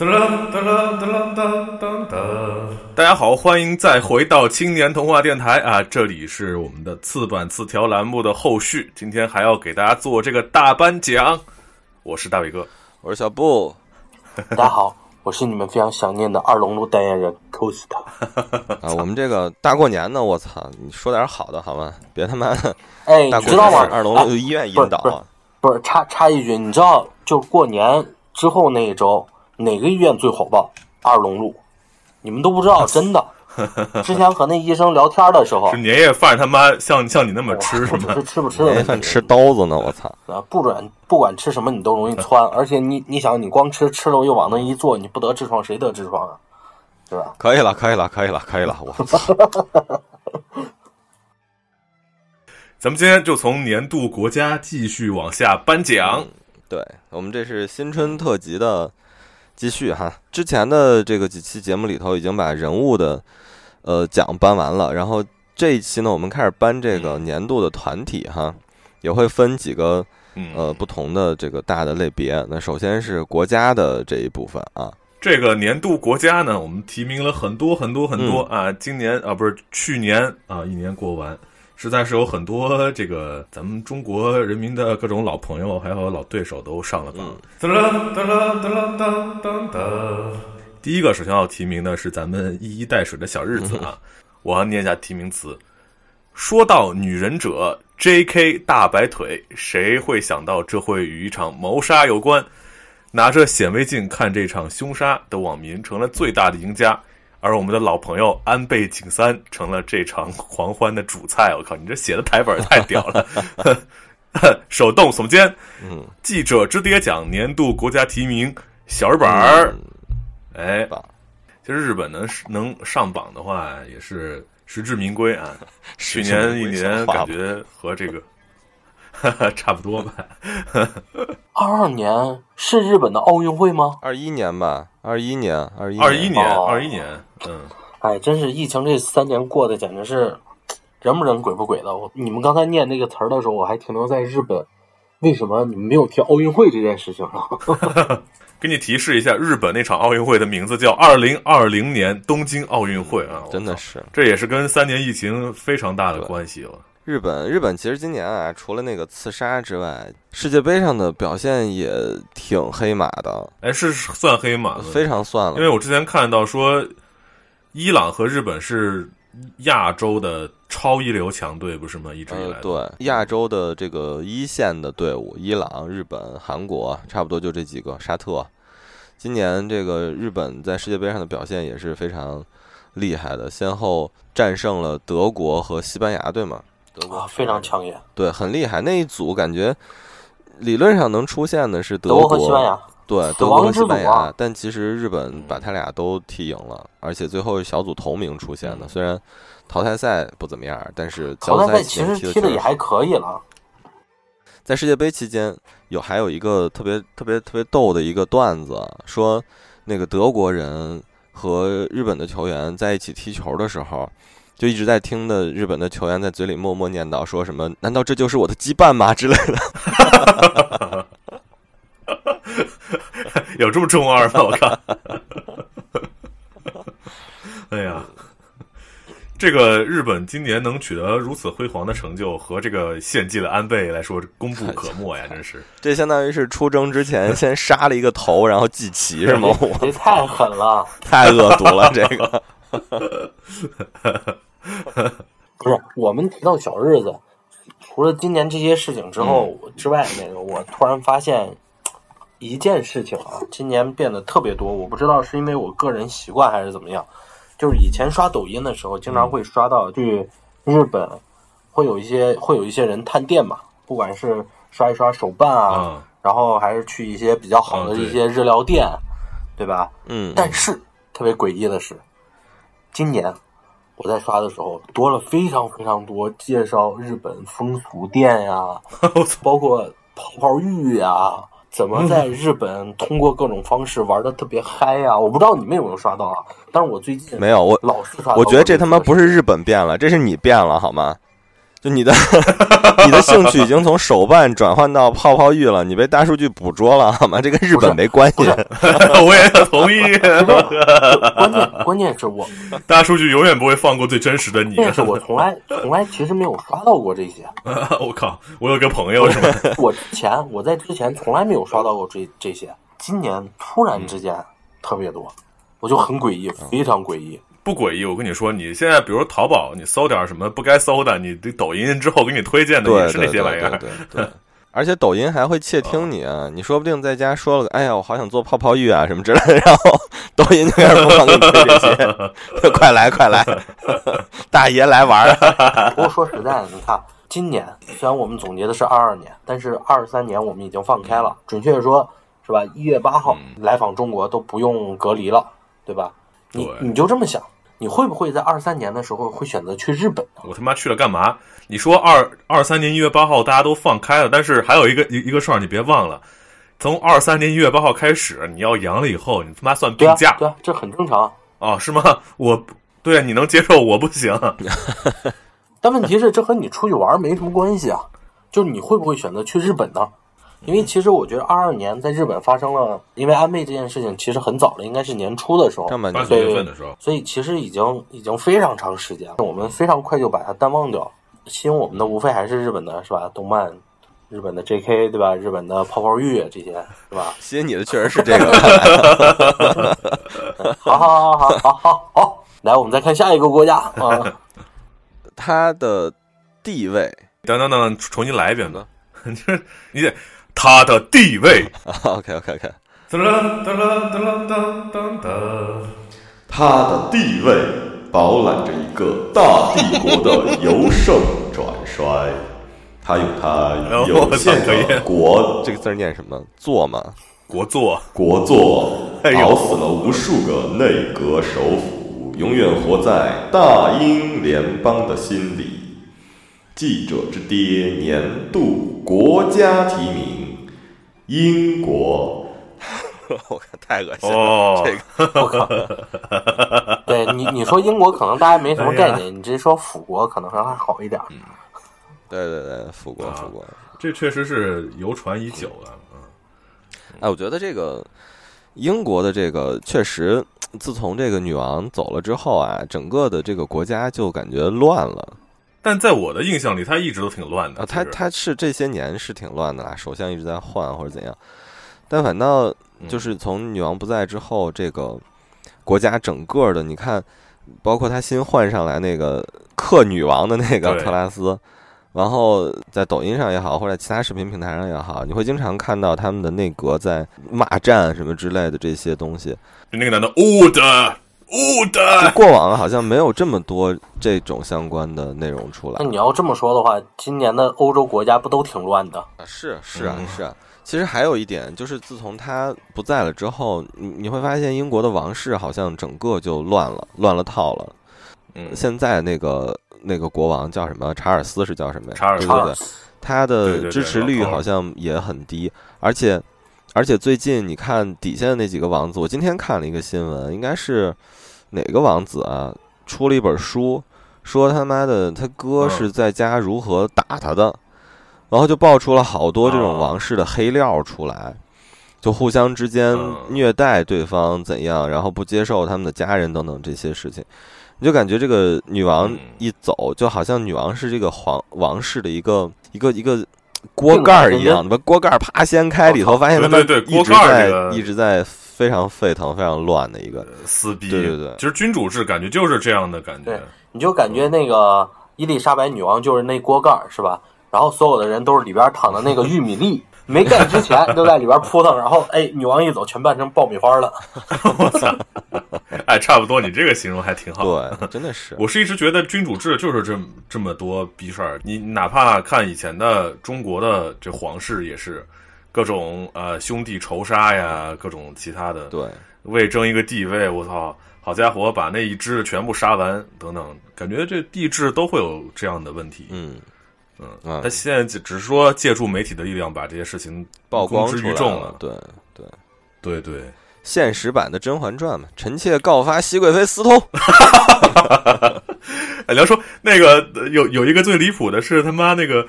噔噔噔噔噔噔噔！大家好，欢迎再回到青年童话电台啊！这里是我们的次版次条栏目的后续，今天还要给大家做这个大颁奖。我是大伟哥，我是小布。大家好，我是你们非常想念的二龙路代言人 Costa。啊，我们这个大过年的，我操，你说点好的好吗？别他妈 的，哎，你知道吗？二龙路医院引导啊！不是，插插一句，你知道，就过年之后那一周。哪个医院最火爆？二龙路，你们都不知道，真的。之前和那医生聊天的时候，是年夜饭他妈像像你那么吃是吗？吃不吃？年夜饭吃刀子呢？我操！啊，不准不管吃什么你都容易窜，而且你你想你光吃吃了又往那一坐，你不得痔疮谁得痔疮啊？对吧？可以了，可以了，可以了，可以了！我操！咱们今天就从年度国家继续往下颁奖。对我们这是新春特辑的。继续哈，之前的这个几期节目里头已经把人物的呃奖颁完了，然后这一期呢，我们开始颁这个年度的团体哈，也会分几个呃不同的这个大的类别。那首先是国家的这一部分啊，这个年度国家呢，我们提名了很多很多很多啊，今年啊不是去年啊一年过完。实在是有很多这个咱们中国人民的各种老朋友，还有老对手都上了榜。噔噔噔噔噔噔噔。第一个首先要提名的是咱们一衣带水的小日子啊，我要念一下提名词。说到女忍者 J.K. 大白腿，谁会想到这会与一场谋杀有关？拿着显微镜看这场凶杀的网民成了最大的赢家。而我们的老朋友安倍晋三成了这场狂欢的主菜。我靠，你这写的台本太屌了！手动耸肩。嗯，记者之爹奖年度国家提名小日本儿。哎，其实日本能能上榜的话，也是实至名归啊。去年一年感觉和这个差不多吧。二二年是日本的奥运会吗？二一年吧，二一年，二一二一年，二一年。嗯，哎，真是疫情这三年过得简直是人不人鬼不鬼的。我你们刚才念那个词儿的时候，我还停留在日本，为什么你们没有提奥运会这件事情呢？给你提示一下，日本那场奥运会的名字叫二零二零年东京奥运会啊！真的是，这也是跟三年疫情非常大的关系了。日本，日本其实今年啊，除了那个刺杀之外，世界杯上的表现也挺黑马的。哎，是算黑马，非常算了。因为我之前看到说。伊朗和日本是亚洲的超一流强队，不是吗？一直以来，对亚洲的这个一线的队伍，伊朗、日本、韩国，差不多就这几个。沙特，今年这个日本在世界杯上的表现也是非常厉害的，先后战胜了德国和西班牙，对吗？德国非常抢眼，对，很厉害。那一组感觉理论上能出现的是德国和西班牙。对，德国和西班牙，但其实日本把他俩都踢赢了，而且最后小组头名出现的。虽然淘汰赛不怎么样，但是淘汰赛其实踢的也还可以了。在世界杯期间，有还有一个特别特别特别逗的一个段子，说那个德国人和日本的球员在一起踢球的时候，就一直在听的日本的球员在嘴里默默念叨，说什么“难道这就是我的羁绊吗”之类的。有这么中二吗？我看，哎呀，这个日本今年能取得如此辉煌的成就，和这个献祭的安倍来说，功不可没呀！真是，这相当于是出征之前先杀了一个头，然后祭旗是吗？我太狠了，太恶毒了！这个不是我们提到小日子，除了今年这些事情之后之外，那个我突然发现。一件事情啊，今年变得特别多，我不知道是因为我个人习惯还是怎么样。就是以前刷抖音的时候，经常会刷到去日本，会有一些会有一些人探店嘛，不管是刷一刷手办啊，然后还是去一些比较好的一些日料店，对吧？嗯。但是特别诡异的是，今年我在刷的时候，多了非常非常多介绍日本风俗店呀，包括泡泡浴呀。怎么在日本通过各种方式玩的特别嗨呀？我不知道你们有没有刷到啊？但是我最近没有，我老是刷。我觉得这他妈不是日本变了，这是你变了好吗？就你的 你的兴趣已经从手办转换到泡泡浴了，你被大数据捕捉了，好吗？这跟日本没关系。我也同意。关键关键是我大数据永远不会放过最真实的你。关键是我从来从来其实没有刷到过这些。我靠！我有个朋友是吧？我之前我在之前从来没有刷到过这这些，今年突然之间特别多，我就很诡异，非常诡异。不诡异，我跟你说，你现在比如淘宝，你搜点什么不该搜的，你这抖音之后给你推荐的也是那些玩意儿。对对。而且抖音还会窃听你啊，你说不定在家说了个“哎呀，我好想做泡泡浴啊”什么之类的，然后抖音就开始疯狂给你推这些，快 来快来，大爷来玩儿。不过说实在的，你看今年虽然我们总结的是二二年，但是二三年我们已经放开了，准确的说，是吧？一月八号来访中国都不用隔离了，对吧？你你就这么想，你会不会在二三年的时候会选择去日本？我他妈去了干嘛？你说二二三年一月八号大家都放开了，但是还有一个一一个事儿，你别忘了，从二三年一月八号开始，你要阳了以后，你他妈算病假，对啊，这很正常啊，是吗？我对啊，你能接受，我不行。但问题是，这和你出去玩没什么关系啊，就是你会不会选择去日本呢？因为其实我觉得二二年在日本发生了，因为安倍这件事情其实很早了，应该是年初的时候，上半年月份的时候，所以其实已经已经非常长时间了，我们非常快就把它淡忘掉。吸引我们的无非还是日本的，是吧？动漫，日本的 J.K. 对吧？日本的泡泡浴这些，是吧？吸引你的确实是这个。好好好好好好好，来，我们再看下一个国家啊，它的地位，等等等，重新来一遍吧。你 这你得。他的地位，OK OK OK，他的地位饱览着一个大帝国的由盛转衰，他有他有限的国，这个字念什么？做吗？国作，国作，搞死了无数个内阁首辅，永远活在大英联邦的心里。记者之爹年度国家提名。英国，我看太恶心了。这个，我靠！对你，你说英国可能大家没什么概念，你直接说辅国可能还好一点。嗯，对对对，辅国，辅国，这确实是流传已久的。嗯，哎，我觉得这个英国的这个确实，自从这个女王走了之后啊，整个的这个国家就感觉乱了。但在我的印象里，他一直都挺乱的。他他是这些年是挺乱的啦，首相一直在换或者怎样。但反倒就是从女王不在之后，这个国家整个的，你看，包括他新换上来那个克女王的那个特拉斯，然后在抖音上也好，或者其他视频平台上也好，你会经常看到他们的内阁在骂战什么之类的这些东西。那个男的，哦的。哦的，过往好像没有这么多这种相关的内容出来。那你要这么说的话，今年的欧洲国家不都挺乱的？是是啊是啊。其实还有一点，就是自从他不在了之后，你你会发现英国的王室好像整个就乱了，乱了套了。嗯，现在那个那个国王叫什么？查尔斯是叫什么呀？查尔斯，对对对，他的支持率好像也很低，而且而且最近你看底下的那几个王子，我今天看了一个新闻，应该是。哪个王子啊？出了一本书，说他妈的他哥是在家如何打他的，然后就爆出了好多这种王室的黑料出来，就互相之间虐待对方怎样，然后不接受他们的家人等等这些事情，你就感觉这个女王一走，就好像女王是这个皇王室的一个一个一个锅盖儿一样，把锅盖啪掀开，里头发现他们一直在一直在。非常沸腾、非常乱的一个撕逼，对对对，其实君主制感觉就是这样的感觉。你就感觉那个伊丽莎白女王就是那锅盖是吧？然后所有的人都是里边躺的那个玉米粒，没盖之前都在里边扑腾，然后哎，女王一走，全扮成爆米花了。我操！哎，差不多，你这个形容还挺好。对，真的是。我是一直觉得君主制就是这这么多逼事儿。你哪怕看以前的中国的这皇室也是。各种呃兄弟仇杀呀，各种其他的，对，为争一个地位，我操，好家伙，把那一支全部杀完，等等，感觉这帝制都会有这样的问题。嗯。嗯，他现在只是说借助媒体的力量把这些事情曝光于众了。对对。对对，现实版的《甄嬛传》嘛，臣妾告发熹贵妃私通。哎，聊说那个呃有有一个最离谱的是他妈那个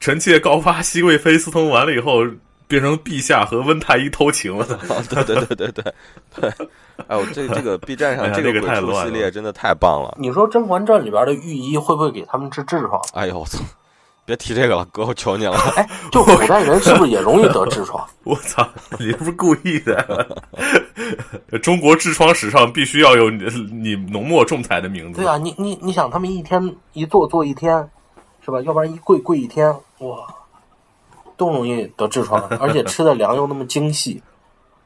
臣妾告发熹贵妃私通完了以后，变成陛下和温太医偷情了。哦，对对对对对对，哎，我这这个 B 站上这个鬼畜太乱了系列真的太棒了。你说《甄嬛传》里边的御医会不会给他们治痔疮？哎呦我操！别提这个了，哥，我求你了。哎，就古代人是不是也容易得痔疮？我操，你是不是故意的？中国痔疮史上必须要有你你浓墨重彩的名字。对啊，你你你想，他们一天一坐坐一天，是吧？要不然一跪跪一天，哇，都容易得痔疮，而且吃的粮又那么精细，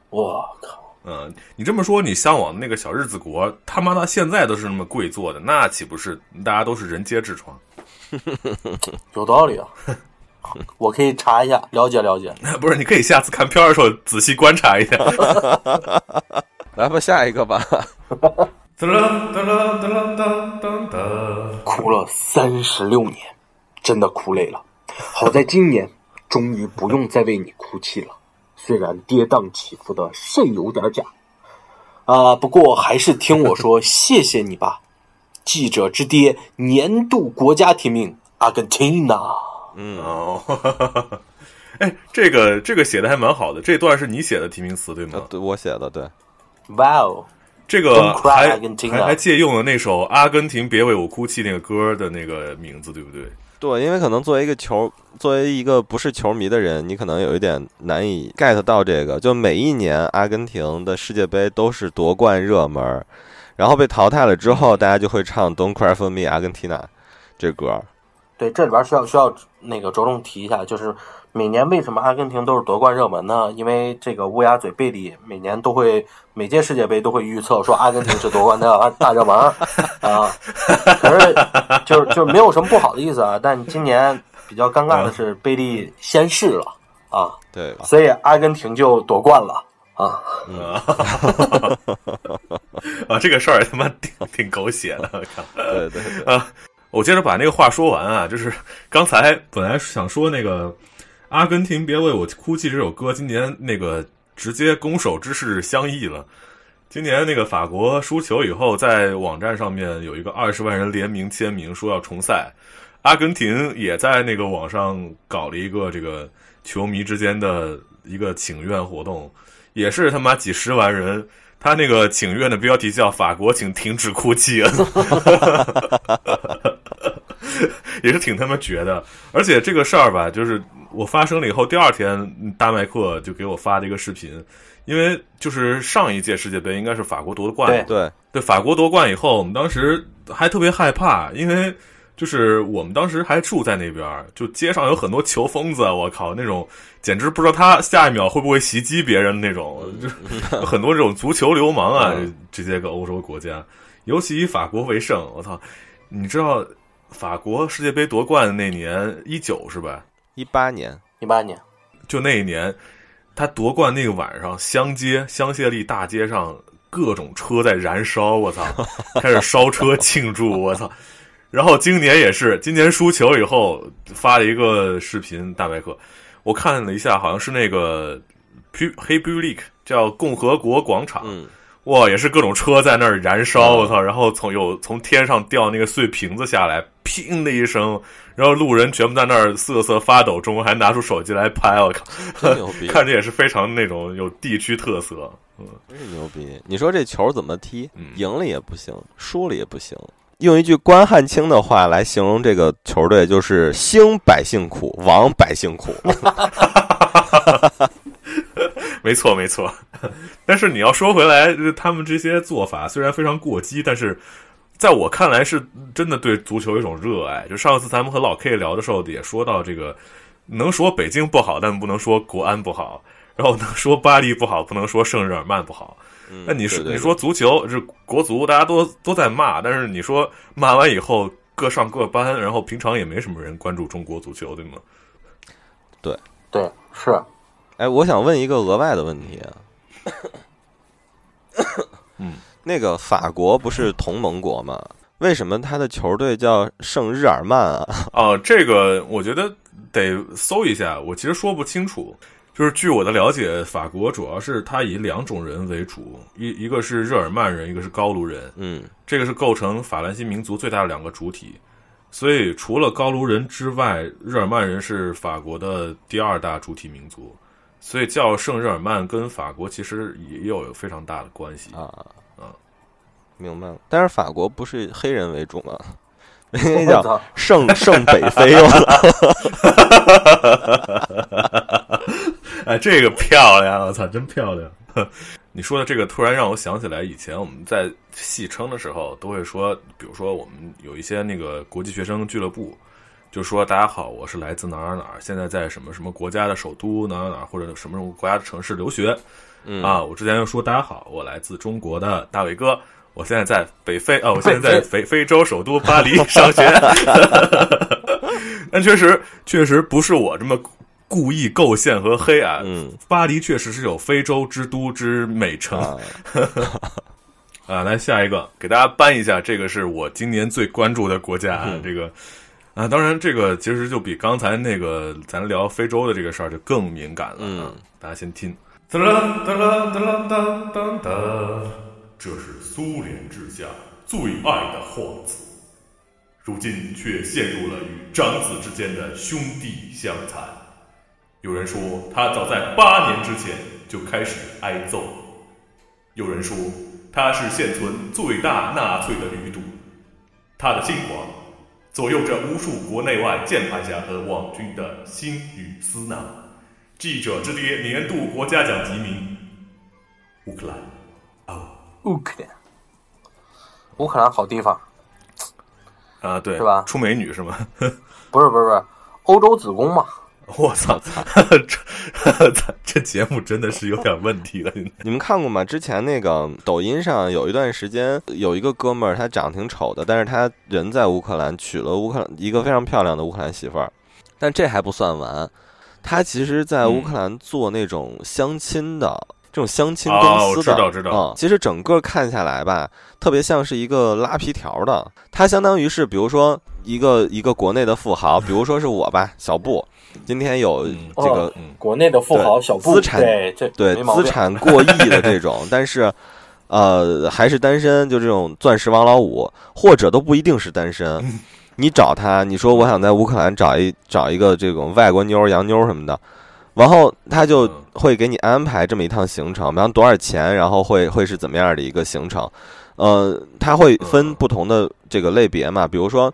我靠！嗯，你这么说，你向往那个小日子国，他妈到现在都是那么跪坐的，那岂不是大家都是人皆痔疮？有道理啊，我可以查一下，了解了解。不是，你可以下次看片儿的时候仔细观察一下。来吧，下一个吧。噔噔噔噔噔噔噔。哭了三十六年，真的哭累了。好在今年终于不用再为你哭泣了，虽然跌宕起伏的甚有点假。啊，不过还是听我说，谢谢你吧，记者之爹，年度国家提名阿根廷呐。嗯，哦，哎，这个这个写的还蛮好的，这段是你写的提名词对吗？呃对，我写的对。哇哦，这个还还还借用了那首《阿根廷别为我哭泣》那个歌的那个名字，对不对？对，因为可能作为一个球，作为一个不是球迷的人，你可能有一点难以 get 到这个。就每一年阿根廷的世界杯都是夺冠热门，然后被淘汰了之后，大家就会唱《Don't Cry for Me, Argentina》这歌。对，这里边需要需要那个着重提一下，就是每年为什么阿根廷都是夺冠热门呢？因为这个乌鸦嘴贝利每年都会每届世界杯都会预测说阿根廷是夺冠的 大热门儿啊。可是就是就是没有什么不好的意思啊，但今年比较尴尬的是贝利先逝了啊，对，所以阿根廷就夺冠了啊。啊，这个事儿他妈挺挺狗血的，我靠！对对对，啊，我接着把那个话说完啊，就是刚才本来想说那个《阿根廷别为我哭泣》这首歌，今年那个直接攻守之势相异了。今年那个法国输球以后，在网站上面有一个二十万人联名签名说要重赛，阿根廷也在那个网上搞了一个这个球迷之间的一个请愿活动，也是他妈几十万人。他那个请愿的标题叫“法国，请停止哭泣”，也是挺他妈绝的。而且这个事儿吧，就是我发生了以后，第二天大麦克就给我发了一个视频，因为就是上一届世界杯应该是法国夺冠嘛，对。对，对法国夺冠以后，我们当时还特别害怕，因为就是我们当时还住在那边儿，就街上有很多球疯子，我靠，那种简直不知道他下一秒会不会袭击别人那种，就 很多这种足球流氓啊，嗯。这些个欧洲国家，尤其以法国为胜，我操，你知道法国世界杯夺冠的那年一九是吧？一八年，一八年，就那一年，他夺冠那个晚上，香街香榭丽大街上各种车在燃烧，我操，开始烧车庆祝，我操。然后今年也是，今年输球以后发了一个视频，大麦克，我看了一下，好像是那个 Pu- 黑 b u l i k 叫共和国广场，嗯，哇，也是各种车在那儿燃烧，我操！然后从有从天上掉那个碎瓶子下来，砰的一声，然后路人全部在那儿瑟瑟发抖中，还拿出手机来拍，我靠，真牛逼，看着也是非常那种有地区特色。嗯真是牛逼！你说这球怎么踢嗯？赢了也不行，输了也不行。用一句关汉卿的话来形容这个球队，就是“兴百姓苦，亡百姓苦 没错，没错。但是你要说回来，他们这些做法虽然非常过激，但是在我看来是真的对足球有一种热爱。就上次咱们和老 K 聊的时候也说到这个，能说北京不好，但不能说国安不好，然后能说巴黎不好，不能说圣日耳曼不好。”。嗯那你说你说足球是国足，大家都都在骂，但是你说骂完以后各上各班，然后平常也没什么人关注中国足球，对吗？对对，是哎，我想问一个额外的问题啊。嗯，那个法国不是同盟国吗？为什么他的球队叫圣日耳曼啊？哦，这个我觉得得搜一下，我其实说不清楚。就是据我的了解，法国主要是它以两种人为主，一一个是日耳曼人，一个是高卢人，嗯这个是构成法兰西民族最大的两个主体。所以除了高卢人之外，日耳曼人是法国的第二大主体民族。所以叫圣日耳曼跟法国其实也有非常大的关系。啊嗯明白了。但是法国不是黑人为主吗？人家叫，圣圣北非哟。哎，这个漂亮！我操，真漂亮！你说的这个突然让我想起来，以前我们在戏称的时候都会说，比如说我们有一些那个国际学生俱乐部，就说大家好，我是来自哪儿哪儿，现在在什么什么国家的首都哪儿哪儿或者什么什么国家的城市留学嗯啊。我之前就说大家好，我来自中国的大伟哥。我现在在北非啊，我现在在非非洲首都巴黎上学，但确实确实不是我这么故意构陷和黑啊，嗯巴黎确实是有非洲之都之美称啊，啊。来下一个，给大家搬一下，这个是我今年最关注的国家这个啊，当然这个其实就比刚才那个咱聊非洲的这个事儿就更敏感了啊。嗯大家先听。哒啦哒啦哒啦哒哒哒，这是苏联之下最爱的皇子，如今却陷入了与长子之间的兄弟相残。有人说他早在八年之前就开始挨揍，有人说他是现存最大纳粹的余毒。他的兴亡左右着无数国内外键盘侠和网军的心与思囊。记者之爹年度国家奖提名，乌克兰。哦，乌克兰，乌克兰好地方，啊，对，是吧出美女是吗？不是不是不是，欧洲子宫嘛，我操，这 这节目真的是有点问题了。你们看过吗？之前那个抖音上有一段时间，有一个哥们儿，他长得挺丑的，但是他人在乌克兰，娶了乌克兰一个非常漂亮的乌克兰媳妇儿。但这还不算完，他其实在乌克兰做那种相亲的。这种相亲公司的，知道知道嗯，其实整个看下来吧，特别像是一个拉皮条的。它相当于是，比如说一个一个国内的富豪，比如说是我吧，小布，今天有嗯这个哦国内的富豪小，资产对这对资产过亿的这种，但是呃还是单身，就这种钻石王老五，或者都不一定是单身。你找他，你说我想在乌克兰找一找一个这种外国妞、洋妞什么的，然后他就嗯会给你安排这么一趟行程，比方多少钱，然后会会是怎么样的一个行程。呃，他会分嗯不同的这个类别嘛，比如说。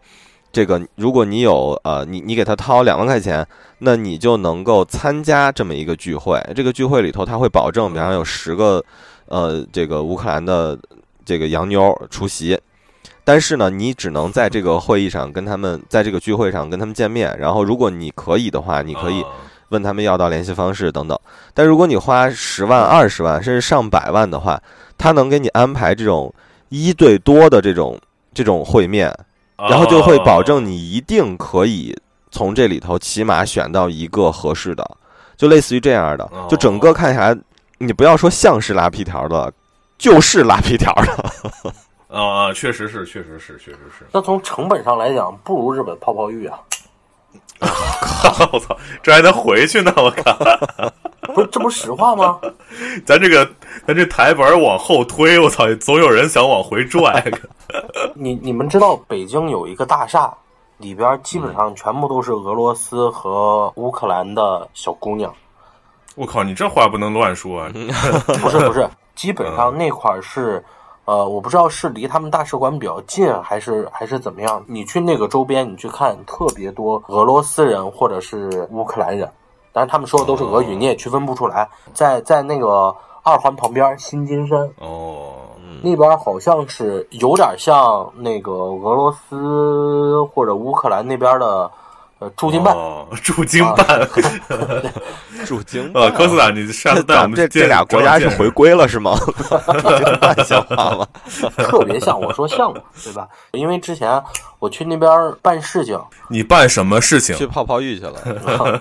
这个，如果你有呃，你你给他掏两万块钱，那你就能够参加这么一个聚会。这个聚会里头，他会保证，比方有十个呃，这个乌克兰的这个洋妞出席。但是呢，你只能在这个会议上跟他们，在这个聚会上跟他们见面。然后，如果你可以的话，你可以啊问他们要到联系方式等等。但如果你花十万、二十万，甚至上百万的话，他能给你安排这种一对多的这种这种会面，然后就会保证你一定可以从这里头起码选到一个合适的，就类似于这样的哦。就整个看起来，你不要说像是拉皮条的，就是拉皮条的。啊，确实是，确实是，确实是。那从成本上来讲，不如日本泡泡浴啊！我操，这还能回去呢！我靠，不是，这不是实话吗？咱这个咱这台本往后推，我操，总有人想往回拽。你你们知道北京有一个大厦，里边基本上全部都是俄罗斯和乌克兰的小姑娘。我靠，你这话不能乱说啊！不是不 是，基本上那块儿是，呃，我不知道是离他们大使馆比较近，还是还是怎么样。你去那个周边，你去看，特别多俄罗斯人或者是乌克兰人，当然他们说的都是俄语，你也区分不出来。在在那个二环旁边新金山哦，那边，好像是有点像那个俄罗斯或者乌克兰那边的呃驻京办。哦，驻京办。驻京呃，科斯塔，你上次带我们这这俩国家是回归了是吗？驻 京办像话吗？特别像，我说像嘛，对吧？因为之前我去那边办事情，你办什么事情去？泡泡浴去了。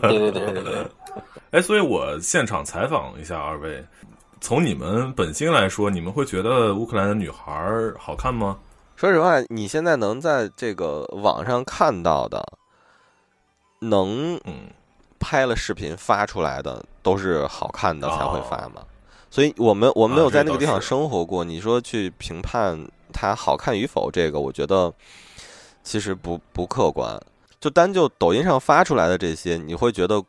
对对对对对，哎，所以我现场采访一下二位，从你们本心来说，你们会觉得乌克兰的女孩好看吗？说实话，你现在能在这个网上看到的，能嗯，拍了视频发出来的，都是好看的才会发嘛。所以我们我们没有在那个地方生活过，你说去评判它好看与否，这个我觉得其实不不客观。就单就抖音上发出来的这些，你会觉得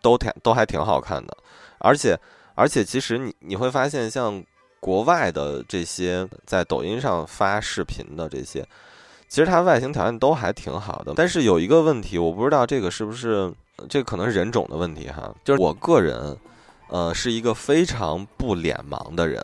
都挺都还挺好看的，而且而且其实你你会发现，像国外的这些在抖音上发视频的这些，其实它外形条件都还挺好的。但是有一个问题，我不知道这个是不是这可能是人种的问题哈，就是我个人呃是一个非常不脸盲的人，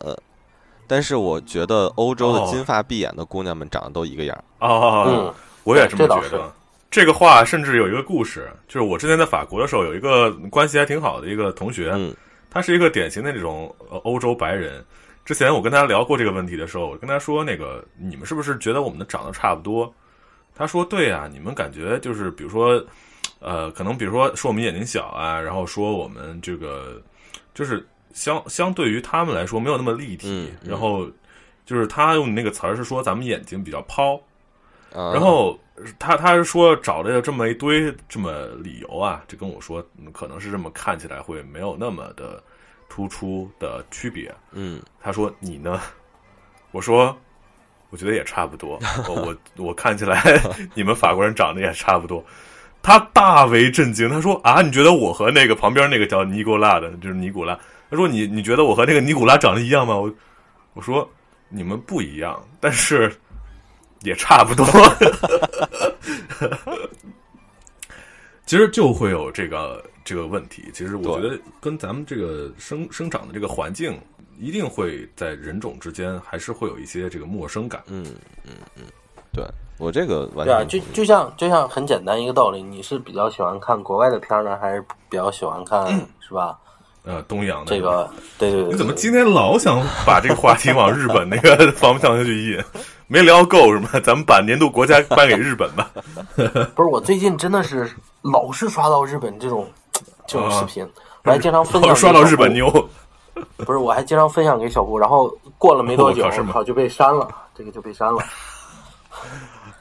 但是我觉得欧洲的金发碧眼的姑娘们长得都一个样儿哦，我也这么觉得。这个话甚至有一个故事，就是我之前在法国的时候，有一个关系还挺好的一个同学，嗯他是一个典型的这种欧洲白人。之前我跟他聊过这个问题的时候，我跟他说：“那个你们是不是觉得我们的长得差不多？”他说：“对啊，你们感觉就是比如说，呃，可能比如说说我们眼睛小啊，然后说我们这个就是相 相对于他们来说没有那么立体，然后就是他用那个词儿是说咱们眼睛比较抛，然后。”他他是说找了这么一堆这么理由啊，就跟我说可能是这么看起来会没有那么的突出的区别。嗯，他说你呢？我说我觉得也差不多。我我我看起来你们法国人长得也差不多。他大为震惊，他说啊，你觉得我和那个旁边那个叫尼古拉的，就是尼古拉？他说你你觉得我和那个尼古拉长得一样吗？我我说你们不一样，但是。也差不多，其实就会有这个这个问题。其实我觉得跟咱们这个生生长的这个环境，一定会在人种之间还是会有一些这个陌生感。嗯嗯嗯，对我这个完全就就像就像很简单一个道理，你是比较喜欢看国外的片呢，还是比较喜欢看是吧？呃，东洋的这个，对对对，你怎么今天老想把这个话题往日本那个 方向去引？没聊够是吗？咱们把年度国家颁给日本吧。不是，我最近真的是老是刷到日本这种这种视频，我还经常分享刷到日本妞。不是，我还经常分享给小布，然后过了没多久，好就被删了，这个就被删了。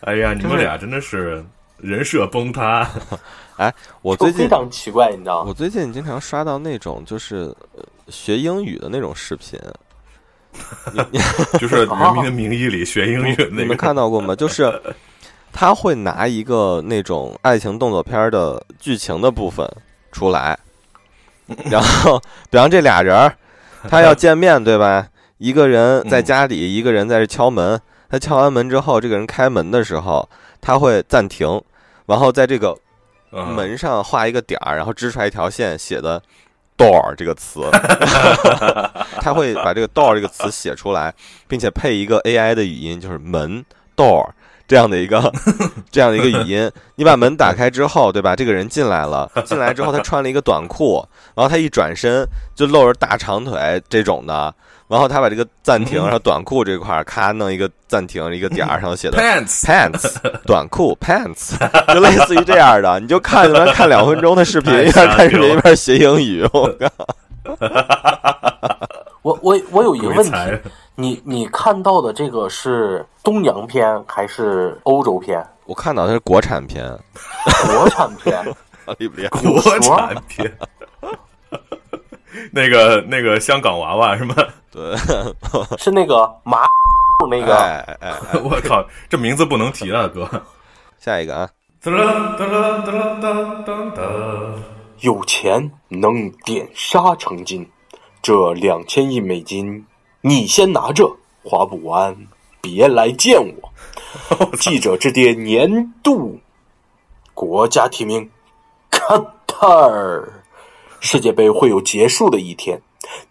哎呀，你们俩真的是人设崩塌。哎，我最近非常奇怪，你知道吗？我最近经常刷到那种就是学英语的那种视频 就是《人民的名义》里学英语，你们看到过吗？就是他会拿一个那种爱情动作片的剧情的部分出来，然后，比方这俩人他要见面，对吧？一个人在家里，一个人在这敲门。他敲完门之后，这个人开门的时候，他会暂停，然后在这个。门上画一个点儿，然后织出来一条线，写的 “door” 这个词，他会把这个 “door” 这个词写出来，并且配一个 AI 的语音，就是门 “door” 这样的一个 这样的一个语音。你把门打开之后，对吧？这个人进来了，进来之后他穿了一个短裤，然后他一转身就露着大长腿这种的。然后他把这个暂停，然后短裤这块儿咔弄一个暂停一个点儿，上头写的 pants pants 短裤 pants，就类似于这样的，你就看着他看两分钟的视频，一边看视频一边学英语。我靠！我我我有一个问题，你你看到的这个是东洋片还是欧洲片？我看到的是国产片，国产片 厉不厉害？国产片。那个那个香港娃娃是吗？对，是那个麻那个。哎哎，我靠，这名字不能提了，哥。下一个啊。有钱能点沙成金，这两千亿美金你先拿着，花不完别来见我。记者之巅年度国家提名，卡塔尔。世界杯会有结束的一天，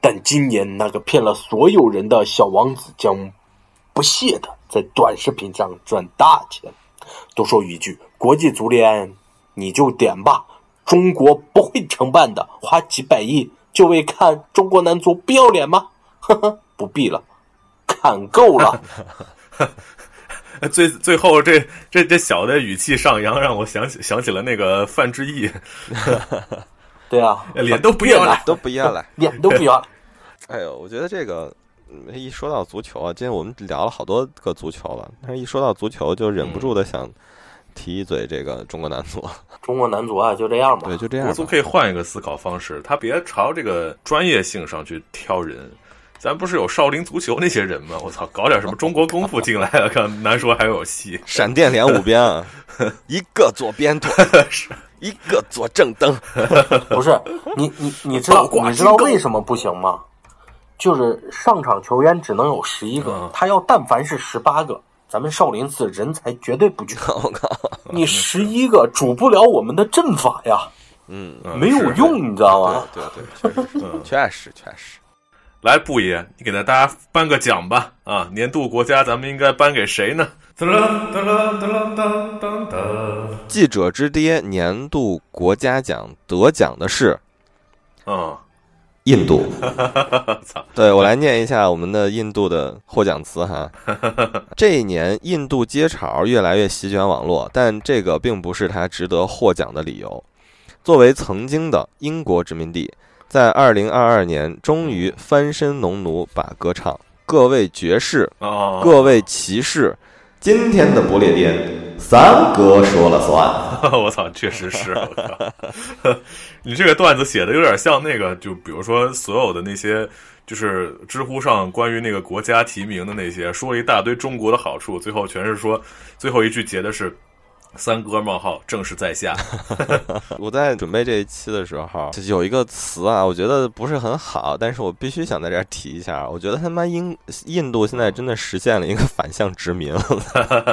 但今年那个骗了所有人的小王子将不屑的在短视频上赚大钱。多说一句，国际足联你就点吧，中国不会承办的。花几百亿就为看中国男足不要脸吗？呵呵，不必了，看够了。最最后这这这小的语气上扬，让我想起想起了那个范志毅。对啊，脸都不要了，都不要了，脸都不要了。哎呦，我觉得这个一说到足球啊，今天我们聊了好多个足球了，但是一说到足球，就忍不住的想提一嘴这个中国男足。中国男足啊，就这样吧。对，就这样。国足可以换一个思考方式，他别朝这个专业性上去挑人。咱不是有少林足球那些人吗？我操，搞点什么中国功夫进来了，看难说还有戏。闪电连五鞭，一个左边腿，一个左正蹬。不是你你你知道你知道为什么不行吗？就是上场球员只能有十一个，他要但凡是十八个，咱们少林寺人才绝对不缺。我靠，你十一个主不了我们的阵法呀，嗯，没有用，你知道吗？对对，确实，确实确实。来，布爷，你给大家颁个奖吧！啊，年度国家咱们应该颁给谁呢？记者之爹年度国家奖得奖的是，嗯，印度。对我来念一下我们的印度的获奖词哈。这一年，印度街潮越来越席卷网络，但这个并不是他值得获奖的理由。作为曾经的英国殖民地。在二零二二年，终于翻身农奴把歌唱。各位爵士，各位骑士，今天的不列颠，三哥说了算。我操，确实是。你这个段子写的有点像那个，就比如说所有的那些，就是知乎上关于那个国家提名的那些，说了一大堆中国的好处，最后全是说，最后一句结的是。三哥冒号正是在下。我在准备这一期的时候，有一个词啊，我觉得不是很好，但是我必须想在这儿提一下。我觉得他妈印印度现在真的实现了一个反向殖民，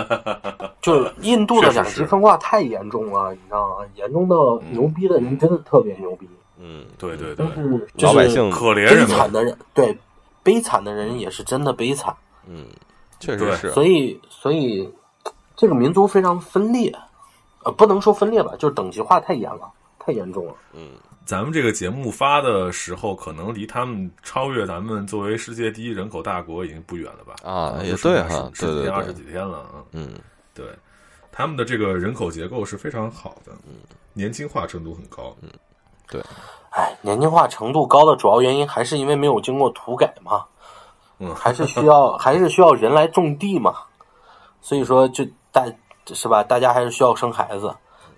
就是印度的两极分化太严重了，你知道吗？严重到牛逼的人真的特别牛逼。嗯，对对对，是老百姓可怜悲惨的人，对悲惨的人也是真的悲惨。嗯，确实是。所以，所以。这个民族非常分裂，呃，不能说分裂吧，就是等级化太严了，太严重了。嗯，咱们这个节目发的时候，可能离他们超越咱们作为世界第一人口大国已经不远了吧？啊，也对哈，十几天二十几天了啊。嗯，对，他们的这个人口结构是非常好的，嗯，年轻化程度很高。嗯，对。哎，年轻化程度高的主要原因还是因为没有经过土改嘛，嗯，还是需要还是需要人来种地嘛，所以说就。大是吧？大家还是需要生孩子，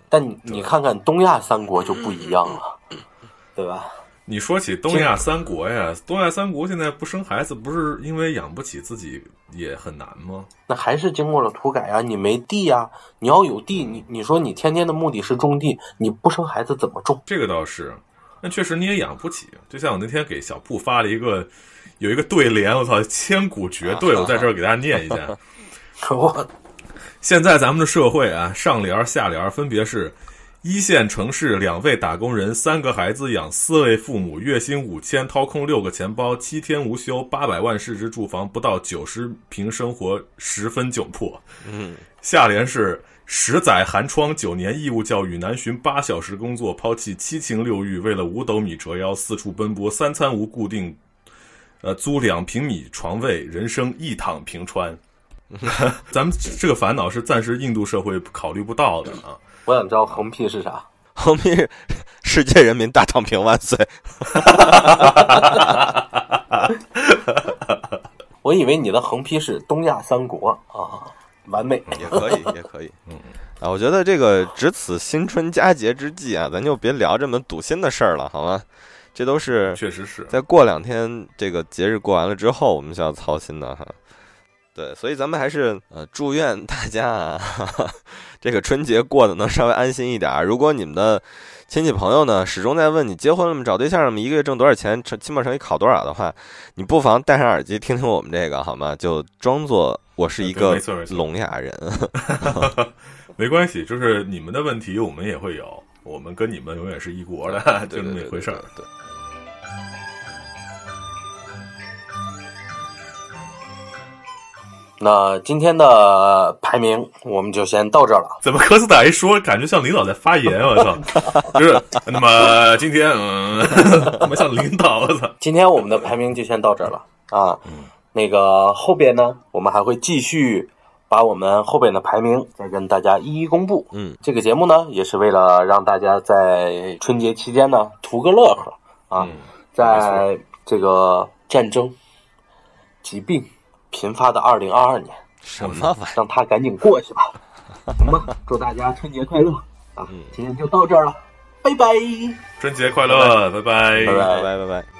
但你你看看东亚三国就不一样了，对吧？你说起东亚三国呀，东亚三国现在不生孩子，不是因为养不起自己也很难吗？那还是经过了土改啊！你没地呀，你要有地，你你说你天天的目的是种地，你不生孩子怎么种？这个倒是，那确实你也养不起。就像我那天给小布发了一个有一个对联，我操，千古绝对，我在这儿给大家念一下。我。现在咱们的社会啊，上联下联分别是：一线城市两位打工人，三个孩子养四位父母，月薪五千，掏空六个钱包，七天无休，八百万市值住房不到九十平，生活十分窘迫。嗯，下联是十载寒窗，九年义务教育，南巡八小时工作，抛弃七情六欲，为了五斗米折腰，四处奔波，三餐无固定，呃，租两平米床位，人生一躺平川。咱们这个烦恼是暂时印度社会考虑不到的啊！我想知道横批是啥？横批是“世界人民大躺平万岁”。我以为你的横批是“东亚三国”啊，完美也可以，也可以。嗯啊，我觉得这个值此新春佳节之际啊，咱就别聊这么堵心的事儿了，好吗？这都是确实是在过两天这个节日过完了之后，我们需要操心的哈。对，所以咱们还是呃，祝愿大家啊，这个春节过得能稍微安心一点。如果你们的亲戚朋友呢，始终在问你结婚了吗、找对象了吗、一个月挣多少钱、成期末成绩考多少的话，你不妨戴上耳机听听我们这个好吗？就装作我是一个聋哑人。没关系，就是你们的问题我们也会有，我们跟你们永远是一国的，就那么一回事儿。对。那今天的排名我们就先到这儿了。怎么科斯塔一说，感觉像领导在发言？我操！就是那么今天，嗯，怎么像领导？我操！今天我们的排名就先到这儿了啊。那个后边呢，我们还会继续把我们后边的排名再跟大家一一公布。嗯，这个节目呢，也是为了让大家在春节期间呢图个乐呵啊，在这个战争、疾病。频发的二零二二年，什么玩意？让他赶紧过去吧，行吧？祝大家春节快乐啊！今天就到这儿了，拜拜！春节快乐，拜拜！拜拜拜拜拜拜。